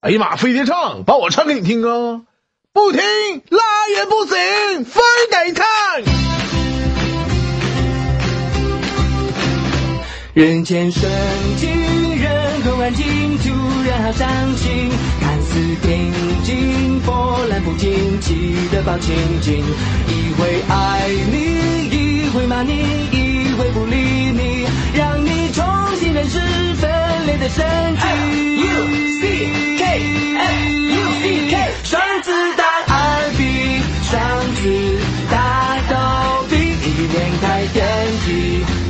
哎呀妈，非得唱，把我唱给你听啊！不听拉也不行，非得唱。人间圣境，人空安静，突然好伤心。看似平静，波澜不惊，记得抱紧紧。一会爱你，一会骂你，一会不理你，让你重新认识分裂的神经。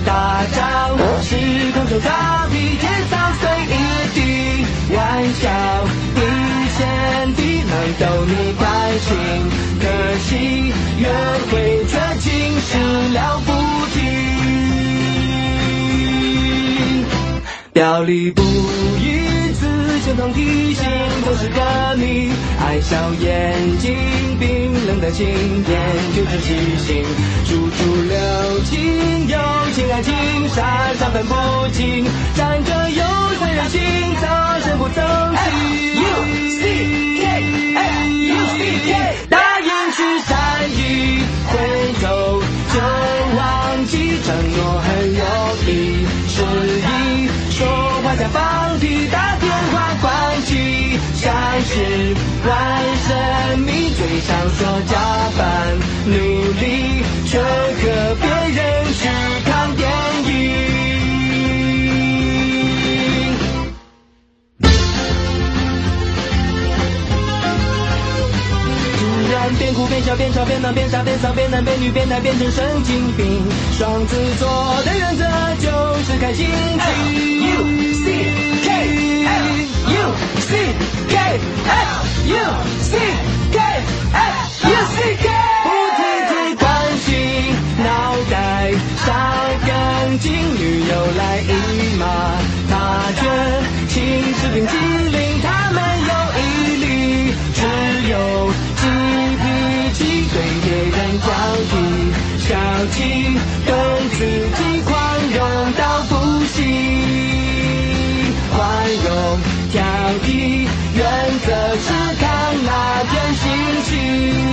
大招时空手擦皮，天扫碎一地，玩笑一线地，能逗你开心。可惜约会这情是了不起。表里不一，字相同，题型都是个谜。爱笑眼睛，冰冷的心，眼就是细心。处处留情，友情爱情，傻傻分不清。站着有三人情，早生不曾玩神秘，嘴上说加班努力，却和别人去看电影。突然边哭边笑边吵边闹边傻边骚边男边女边态变成神经病，双子座的原则就是开心 U C K F U C K，不提提关心，脑袋少根筋，女友来一马，他觉情是冰激凌，他没有毅力，只有急脾气，对别人挑剔，小气等自己宽容到不行，宽容挑剔。原则 to